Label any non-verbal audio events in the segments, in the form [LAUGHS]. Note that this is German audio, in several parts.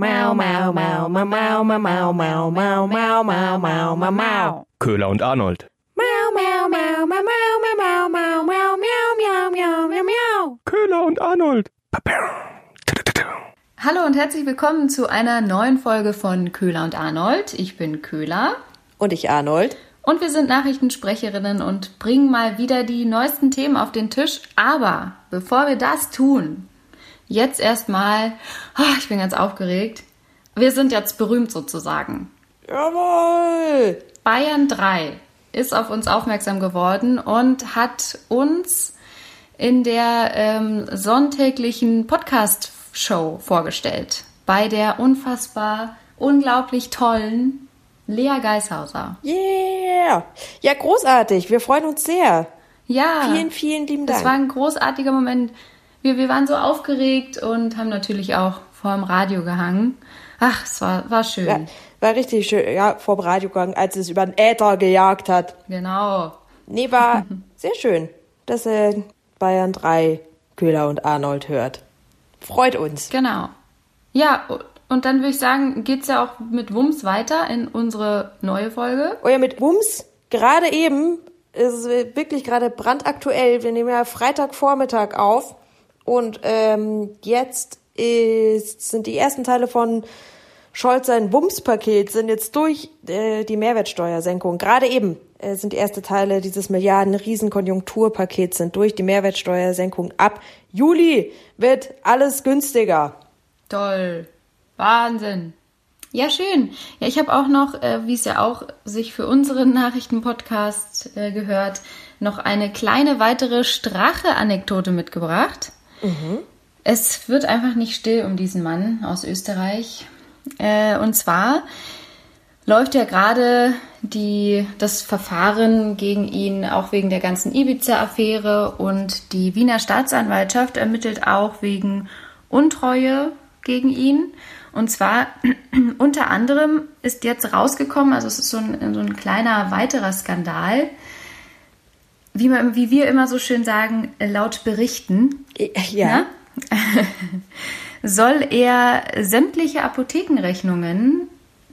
Mau, mau, mau, mau, mau, mau, mau, mau, mau, mau, mau, mau, mau, mau. Köhler und Arnold. Mau, mau, mau, mau, mau, mau, mau, mau, mau, miau, miau, miau, miau, miau. Köhler und Arnold. Hallo und herzlich willkommen zu einer neuen Folge von Köhler und Arnold. Ich bin Köhler Und ich Arnold. und wir sind Nachrichtensprecherinnen und bringen mal wieder die neuesten Themen auf den Tisch. Aber bevor wir das tun, jetzt erstmal, oh, ich bin ganz aufgeregt. Wir sind jetzt berühmt sozusagen. Jawohl. Bayern 3 ist auf uns aufmerksam geworden und hat uns in der ähm, sonntäglichen Podcast-Show vorgestellt. Bei der unfassbar, unglaublich tollen Lea Geishauser. Yeah. Ja, großartig. Wir freuen uns sehr. Ja, Vielen, vielen lieben das Dank. war ein großartiger Moment. Wir, wir waren so aufgeregt und haben natürlich auch vor dem Radio gehangen. Ach, es war, war schön. ja, war richtig schön. Ja, vorm Radio gegangen, als es über den Äther gejagt hat. Genau. Nee, war [LAUGHS] sehr schön, dass er Bayern 3 Köhler und Arnold hört. Freut uns. Genau. Ja, und dann würde ich sagen, geht's ja auch mit Wumms weiter in unsere neue Folge. Oh ja, mit Wums, gerade eben, ist es wirklich gerade brandaktuell. Wir nehmen ja Freitagvormittag auf. Und ähm, jetzt ist, sind die ersten Teile von Scholz sein Wumms-Paket sind jetzt durch äh, die Mehrwertsteuersenkung. Gerade eben äh, sind die ersten Teile dieses Milliarden-Riesenkonjunkturpakets sind durch die Mehrwertsteuersenkung. Ab Juli wird alles günstiger. Toll. Wahnsinn. Ja, schön. Ja, ich habe auch noch, äh, wie es ja auch sich für unseren Nachrichtenpodcast äh, gehört, noch eine kleine weitere Strache-Anekdote mitgebracht. Es wird einfach nicht still um diesen Mann aus Österreich. Äh, und zwar läuft ja gerade das Verfahren gegen ihn auch wegen der ganzen Ibiza-Affäre und die Wiener Staatsanwaltschaft ermittelt auch wegen Untreue gegen ihn. Und zwar [CLEARS THROAT] unter anderem ist jetzt rausgekommen, also es ist so ein, so ein kleiner weiterer Skandal, wie, man, wie wir immer so schön sagen, laut Berichten, Ja. ne? [LAUGHS] soll er sämtliche Apothekenrechnungen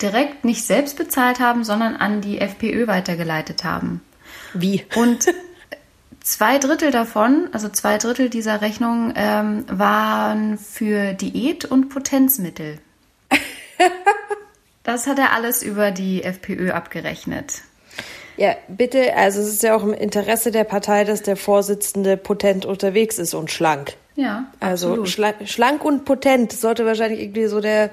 direkt nicht selbst bezahlt haben, sondern an die FPÖ weitergeleitet haben. Wie? Und [LAUGHS] zwei Drittel davon, also zwei Drittel dieser Rechnungen, ähm, waren für Diät und Potenzmittel. [LAUGHS] Das hat er alles über die FPÖ abgerechnet. Ja, bitte, also es ist ja auch im Interesse der Partei, dass der Vorsitzende potent unterwegs ist und schlank. Ja, Also schla schlank und potent sollte wahrscheinlich irgendwie so der,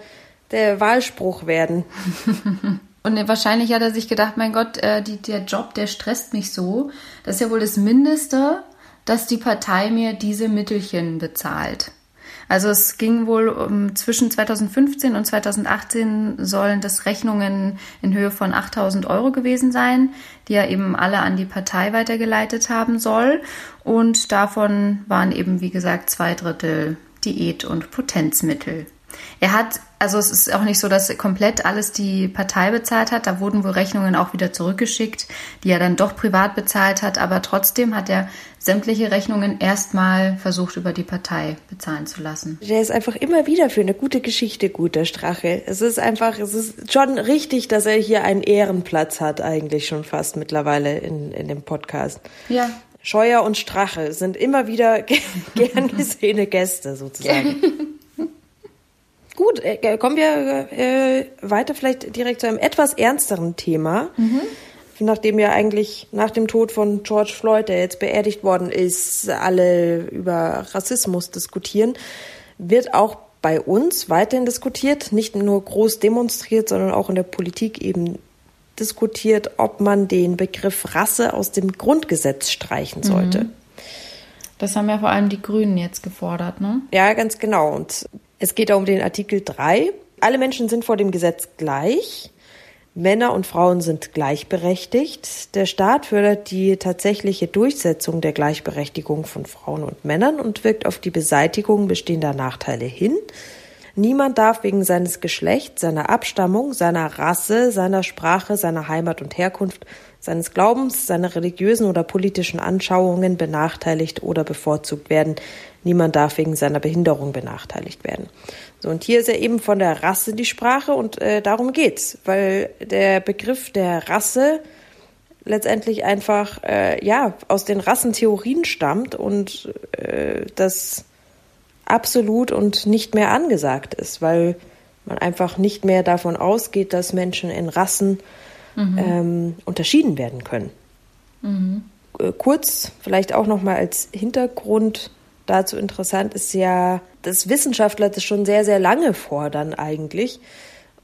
der Wahlspruch werden. [LAUGHS] Und wahrscheinlich hat er sich gedacht, mein Gott, äh, die, der Job, der stresst mich so. Das ist ja wohl das Mindeste, dass die Partei mir diese Mittelchen bezahlt. Also es ging wohl um zwischen 2015 und 2018 sollen das Rechnungen in Höhe von 8000 Euro gewesen sein, die er eben alle an die Partei weitergeleitet haben soll. Und davon waren eben, wie gesagt, zwei Drittel Diät- und Potenzmittel. Er hat, also es ist auch nicht so, dass komplett alles die Partei bezahlt hat. Da wurden wohl Rechnungen auch wieder zurückgeschickt, die er dann doch privat bezahlt hat. Aber trotzdem hat er sämtliche Rechnungen erstmal versucht, über die Partei bezahlen zu lassen. Der ist einfach immer wieder für eine gute Geschichte gut, der Strache. Es ist einfach, es ist schon richtig, dass er hier einen Ehrenplatz hat, eigentlich schon fast mittlerweile in, in dem Podcast. Ja. Scheuer und Strache sind immer wieder [LAUGHS] gern gesehene Gäste sozusagen. [LAUGHS] Gut, äh, kommen wir äh, weiter vielleicht direkt zu einem etwas ernsteren Thema. Nachdem ja eigentlich nach dem Tod von George Floyd, der jetzt beerdigt worden ist, alle über Rassismus diskutieren, wird auch bei uns weiterhin diskutiert, nicht nur groß demonstriert, sondern auch in der Politik eben diskutiert, ob man den Begriff Rasse aus dem Grundgesetz streichen sollte. Das haben ja vor allem die Grünen jetzt gefordert, ne? Ja, ganz genau. Und es geht um den Artikel 3. Alle Menschen sind vor dem Gesetz gleich. Männer und Frauen sind gleichberechtigt. Der Staat fördert die tatsächliche Durchsetzung der Gleichberechtigung von Frauen und Männern und wirkt auf die Beseitigung bestehender Nachteile hin. Niemand darf wegen seines Geschlechts, seiner Abstammung, seiner Rasse, seiner Sprache, seiner Heimat und Herkunft, seines Glaubens, seiner religiösen oder politischen Anschauungen benachteiligt oder bevorzugt werden. Niemand darf wegen seiner Behinderung benachteiligt werden. So, und hier ist ja eben von der Rasse die Sprache und äh, darum geht's, weil der Begriff der Rasse letztendlich einfach äh, ja aus den Rassentheorien stammt und äh, das absolut und nicht mehr angesagt ist, weil man einfach nicht mehr davon ausgeht, dass Menschen in Rassen mhm. ähm, unterschieden werden können. Mhm. Kurz, vielleicht auch noch mal als Hintergrund dazu interessant ist ja, dass Wissenschaftler das schon sehr, sehr lange fordern eigentlich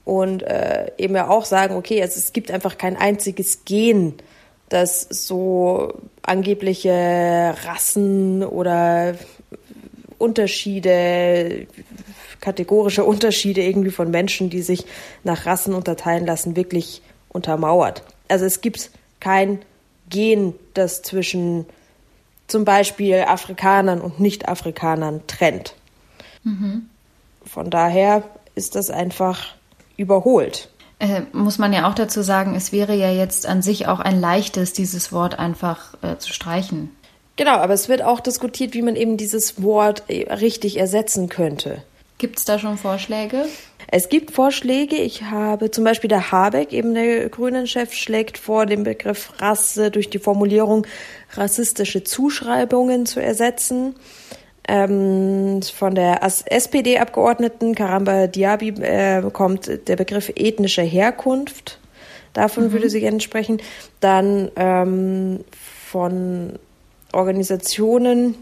und äh, eben ja auch sagen, okay, also es gibt einfach kein einziges Gen, das so angebliche Rassen oder Unterschiede, kategorische Unterschiede irgendwie von Menschen, die sich nach Rassen unterteilen lassen, wirklich untermauert. Also es gibt kein Gen, das zwischen zum Beispiel Afrikanern und Nicht-Afrikanern trennt. Mhm. Von daher ist das einfach überholt. Äh, muss man ja auch dazu sagen, es wäre ja jetzt an sich auch ein leichtes, dieses Wort einfach äh, zu streichen. Genau, aber es wird auch diskutiert, wie man eben dieses Wort äh, richtig ersetzen könnte. Gibt es da schon Vorschläge? Es gibt Vorschläge. Ich habe zum Beispiel der Habeck, eben der Grünen-Chef, schlägt vor, den Begriff Rasse durch die Formulierung rassistische Zuschreibungen zu ersetzen. Ähm, von der SPD-Abgeordneten Karamba Diaby äh, kommt der Begriff ethnische Herkunft. Davon mhm. würde sie gerne sprechen. Dann ähm, von Organisationen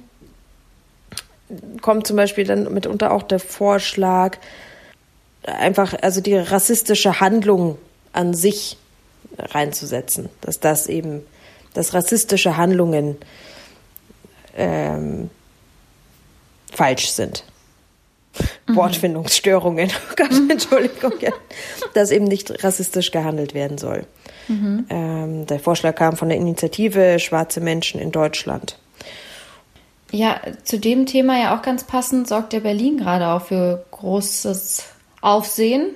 kommt zum Beispiel dann mitunter auch der Vorschlag, einfach also die rassistische Handlung an sich reinzusetzen, dass das eben, dass rassistische Handlungen ähm, falsch sind. Mhm. Wortfindungsstörungen, [LAUGHS] oh Gott, Entschuldigung, ja. dass eben nicht rassistisch gehandelt werden soll. Mhm. Ähm, der Vorschlag kam von der Initiative Schwarze Menschen in Deutschland. Ja, zu dem Thema ja auch ganz passend sorgt ja Berlin gerade auch für großes Aufsehen.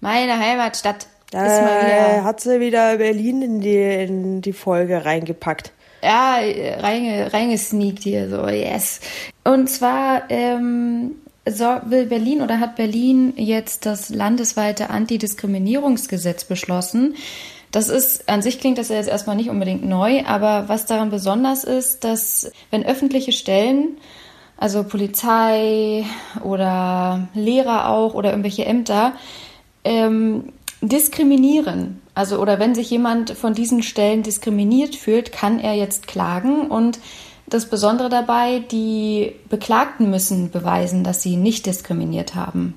Meine Heimatstadt da ist mal wieder. Hat sie wieder Berlin in die, in die Folge reingepackt. Ja, reinge, reingesneakt hier, so, yes. Und zwar ähm, so, will Berlin oder hat Berlin jetzt das landesweite Antidiskriminierungsgesetz beschlossen. Das ist, an sich klingt das ja jetzt erstmal nicht unbedingt neu, aber was daran besonders ist, dass wenn öffentliche Stellen also Polizei oder Lehrer auch oder irgendwelche Ämter, ähm, diskriminieren. Also oder wenn sich jemand von diesen Stellen diskriminiert fühlt, kann er jetzt klagen und das Besondere dabei, die Beklagten müssen beweisen, dass sie nicht diskriminiert haben.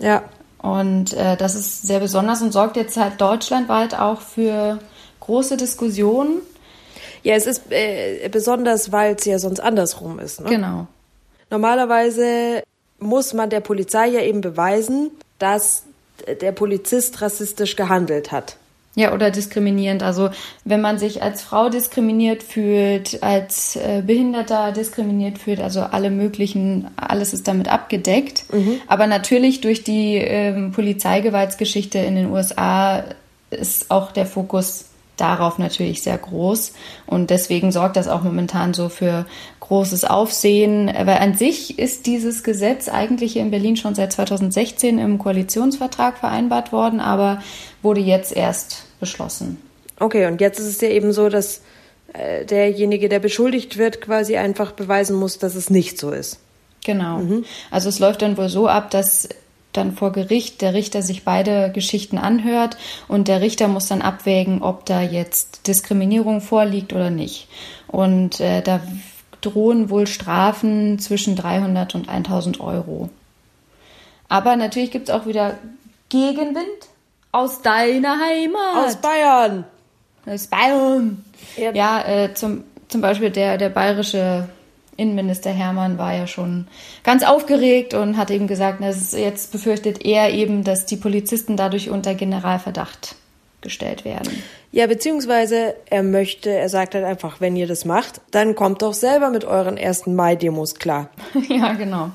Ja. Und äh, das ist sehr besonders und sorgt jetzt halt deutschlandweit auch für große Diskussionen. Ja, es ist äh, besonders, weil es ja sonst andersrum ist. Ne? Genau. Normalerweise muss man der Polizei ja eben beweisen, dass der Polizist rassistisch gehandelt hat. Ja, oder diskriminierend. Also wenn man sich als Frau diskriminiert fühlt, als äh, Behinderter diskriminiert fühlt, also alle möglichen, alles ist damit abgedeckt. Mhm. Aber natürlich durch die ähm, Polizeigewaltsgeschichte in den USA ist auch der Fokus darauf natürlich sehr groß. Und deswegen sorgt das auch momentan so für großes Aufsehen. Weil an sich ist dieses Gesetz eigentlich hier in Berlin schon seit 2016 im Koalitionsvertrag vereinbart worden, aber wurde jetzt erst beschlossen. Okay, und jetzt ist es ja eben so, dass äh, derjenige, der beschuldigt wird, quasi einfach beweisen muss, dass es nicht so ist. Genau. Mhm. Also es läuft dann wohl so ab, dass dann vor Gericht der Richter sich beide Geschichten anhört und der Richter muss dann abwägen, ob da jetzt Diskriminierung vorliegt oder nicht. Und äh, da drohen wohl Strafen zwischen 300 und 1000 Euro. Aber natürlich gibt es auch wieder Gegenwind aus deiner Heimat. Aus Bayern. Aus Bayern. Ja, ja äh, zum, zum Beispiel der, der bayerische Innenminister Hermann war ja schon ganz aufgeregt und hat eben gesagt, dass jetzt befürchtet er eben, dass die Polizisten dadurch unter Generalverdacht gestellt werden. Ja, beziehungsweise er möchte, er sagt halt einfach, wenn ihr das macht, dann kommt doch selber mit euren ersten Mai-Demos klar. [LAUGHS] ja, genau.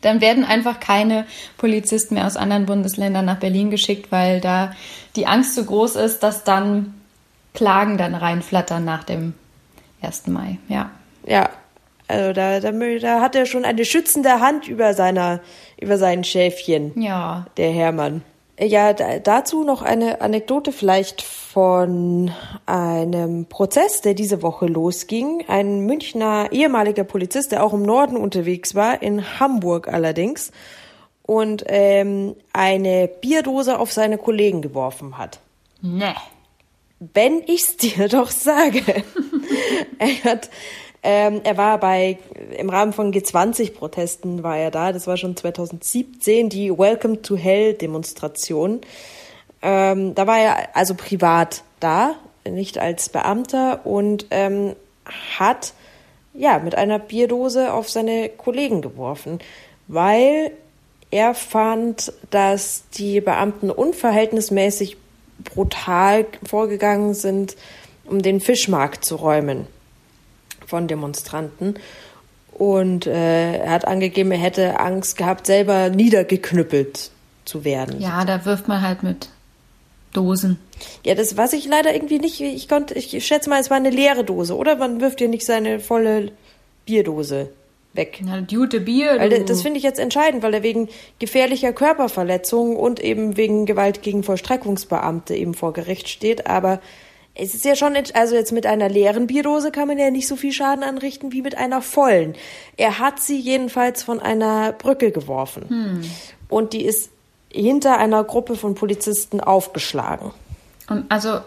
Dann werden einfach keine Polizisten mehr aus anderen Bundesländern nach Berlin geschickt, weil da die Angst so groß ist, dass dann Klagen dann reinflattern nach dem 1. Mai. Ja. Ja, also da, da, da hat er schon eine schützende Hand über seiner, über sein Schäfchen. Ja. Der Hermann. Ja, da, dazu noch eine Anekdote vielleicht von einem Prozess, der diese Woche losging. Ein Münchner ehemaliger Polizist, der auch im Norden unterwegs war, in Hamburg allerdings, und ähm, eine Bierdose auf seine Kollegen geworfen hat. Ne. Wenn ich's [LAUGHS] dir doch sage. [LAUGHS] er hat ähm, er war bei, im Rahmen von G20-Protesten war er da. Das war schon 2017, die Welcome to Hell Demonstration. Ähm, da war er also privat da, nicht als Beamter und ähm, hat ja mit einer Bierdose auf seine Kollegen geworfen, weil er fand, dass die Beamten unverhältnismäßig brutal vorgegangen sind, um den Fischmarkt zu räumen von Demonstranten. Und äh, er hat angegeben, er hätte Angst gehabt, selber niedergeknüppelt zu werden. Ja, da wirft man halt mit Dosen. Ja, das weiß ich leider irgendwie nicht. Ich konnte, ich schätze mal, es war eine leere Dose, oder? Man wirft ja nicht seine volle Bierdose weg. Na, gute Bier. Weil das finde ich jetzt entscheidend, weil er wegen gefährlicher Körperverletzung und eben wegen Gewalt gegen Vollstreckungsbeamte eben vor Gericht steht. Aber es ist ja schon, also jetzt mit einer leeren Bierdose kann man ja nicht so viel Schaden anrichten wie mit einer vollen. Er hat sie jedenfalls von einer Brücke geworfen. Hm. Und die ist hinter einer Gruppe von Polizisten aufgeschlagen. Und also,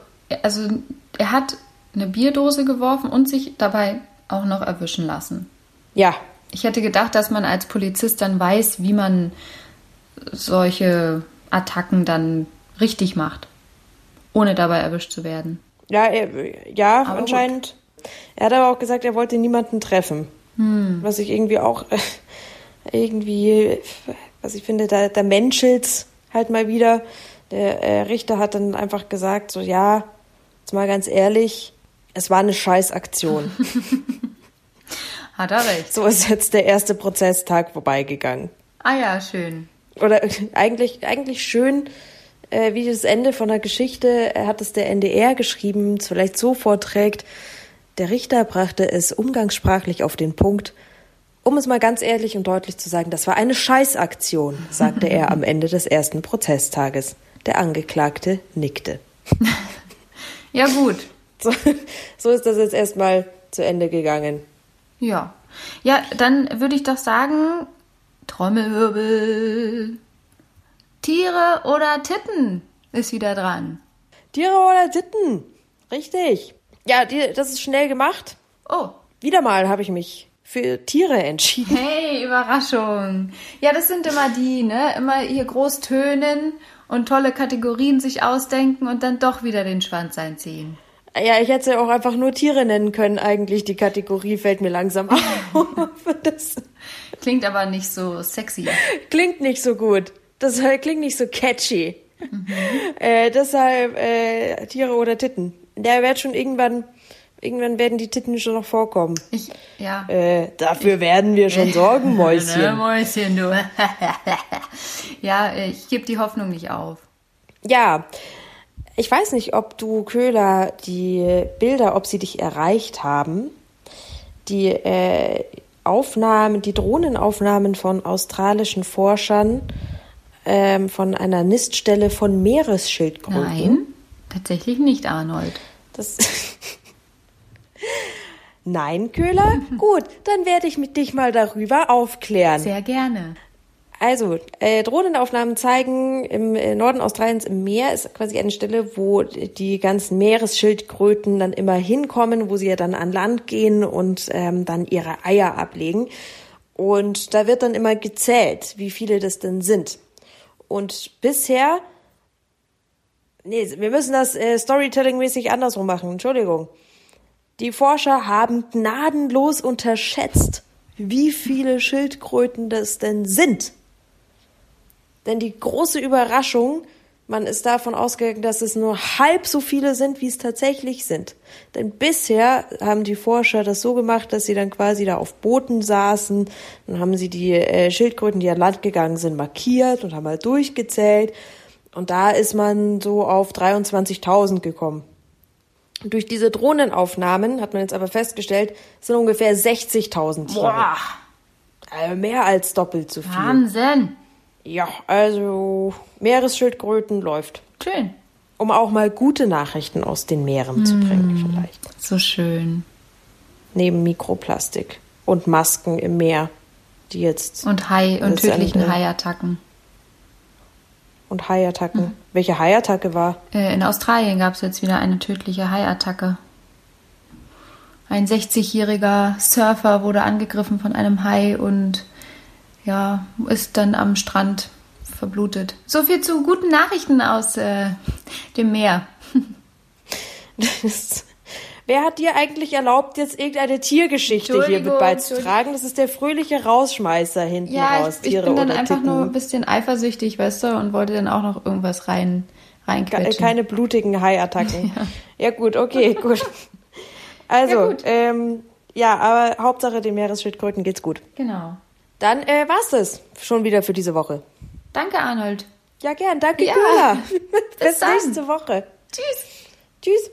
also er hat eine Bierdose geworfen und sich dabei auch noch erwischen lassen. Ja. Ich hätte gedacht, dass man als Polizist dann weiß, wie man solche Attacken dann richtig macht, ohne dabei erwischt zu werden. Ja, er, ja, aber anscheinend. Gut. Er hat aber auch gesagt, er wollte niemanden treffen. Hm. Was ich irgendwie auch [LAUGHS] irgendwie, was ich finde, da, da menschelt halt mal wieder. Der äh, Richter hat dann einfach gesagt, so ja, jetzt mal ganz ehrlich, es war eine Scheißaktion. [LAUGHS] hat er recht. So ist jetzt der erste Prozesstag vorbeigegangen. Ah ja, schön. Oder [LAUGHS] eigentlich, eigentlich schön, äh, wie das Ende von der Geschichte, hat es der NDR geschrieben, vielleicht so vorträgt, der Richter brachte es umgangssprachlich auf den Punkt, um es mal ganz ehrlich und deutlich zu sagen, das war eine Scheißaktion, sagte er am Ende des ersten Prozesstages. Der Angeklagte nickte. [LAUGHS] ja, gut. So, so ist das jetzt erstmal zu Ende gegangen. Ja. Ja, dann würde ich doch sagen, Trommelwirbel. Tiere oder Titten ist wieder dran. Tiere oder Titten. Richtig. Ja, die, das ist schnell gemacht. Oh. Wieder mal habe ich mich für Tiere entschieden. Hey, Überraschung. Ja, das sind immer die, ne? Immer hier groß tönen und tolle Kategorien sich ausdenken und dann doch wieder den Schwanz einziehen. Ja, ich hätte ja auch einfach nur Tiere nennen können, eigentlich. Die Kategorie fällt mir langsam auf. [LAUGHS] das Klingt aber nicht so sexy. Klingt nicht so gut. Das klingt nicht so catchy. Mhm. Äh, deshalb äh, Tiere oder Titten. Der wird schon irgendwann, irgendwann werden die Titten schon noch vorkommen. Ich, ja. Äh, dafür ich, werden wir schon sorgen, [LAUGHS] Mäuschen. ne, [LAUGHS] Mäuschen, du. [LAUGHS] ja, ich gebe die Hoffnung nicht auf. Ja. Ich weiß nicht, ob du, Köhler, die Bilder, ob sie dich erreicht haben. Die äh, Aufnahmen, die Drohnenaufnahmen von australischen Forschern ähm, von einer Niststelle von Meeresschildkröten. Nein, tatsächlich nicht, Arnold. Das [LAUGHS] Nein, Köhler? [LAUGHS] Gut, dann werde ich mit dich mal darüber aufklären. Sehr gerne. Also, äh, Drohnenaufnahmen zeigen, im äh, Norden Australiens im Meer ist quasi eine Stelle, wo die ganzen Meeresschildkröten dann immer hinkommen, wo sie ja dann an Land gehen und ähm, dann ihre Eier ablegen. Und da wird dann immer gezählt, wie viele das denn sind. Und bisher, nee, wir müssen das äh, Storytelling-mäßig andersrum machen, Entschuldigung. Die Forscher haben gnadenlos unterschätzt, wie viele Schildkröten das denn sind. Denn die große Überraschung Man ist davon ausgegangen, dass es nur halb so viele sind, wie es tatsächlich sind. Denn bisher haben die Forscher das so gemacht, dass sie dann quasi da auf Booten saßen. Dann haben sie die äh, Schildkröten, die an Land gegangen sind, markiert und haben mal durchgezählt. Und da ist man so auf 23.000 gekommen. Durch diese Drohnenaufnahmen hat man jetzt aber festgestellt, es sind ungefähr 60.000 Tiere. Boah, Also mehr als doppelt so viel. Wahnsinn. Ja, also Meeresschildkröten läuft. Schön. Um auch mal gute Nachrichten aus den Meeren zu bringen, vielleicht. So schön. Neben Mikroplastik und Masken im Meer, die jetzt Und Hai und tödlichen eine- Haiattacken. und Haiattacken. Welche Haiattacke war? Äh, In Australien gab es jetzt wieder eine tödliche Haiattacke. Ein 60-jähriger Surfer wurde angegriffen von einem Hai und ja, ist dann am Strand verblutet. So viel zu guten Nachrichten aus äh, dem Meer. [LAUGHS] Das- Wer hat dir eigentlich erlaubt, jetzt irgendeine Tiergeschichte hier mit beizutragen? Das ist der fröhliche Rausschmeißer hinten Ja, raus. ich, ich Tiere bin dann oder einfach Titten. nur ein bisschen eifersüchtig, weißt du, und wollte dann auch noch irgendwas rein Ke- reinquetschen. Keine blutigen Haiattacken. [LAUGHS] ja. gut, okay, [LAUGHS] gut. Also, Ja, gut. Ähm, ja, aber Hauptsache den Meeresschildkröten geht's gut. Genau. Dann äh, war's das schon wieder für diese Woche. Danke, Arnold. Ja, gern. Danke, Ja. [LAUGHS] Bis Bis nächste Woche. Tschüss. Tschüss.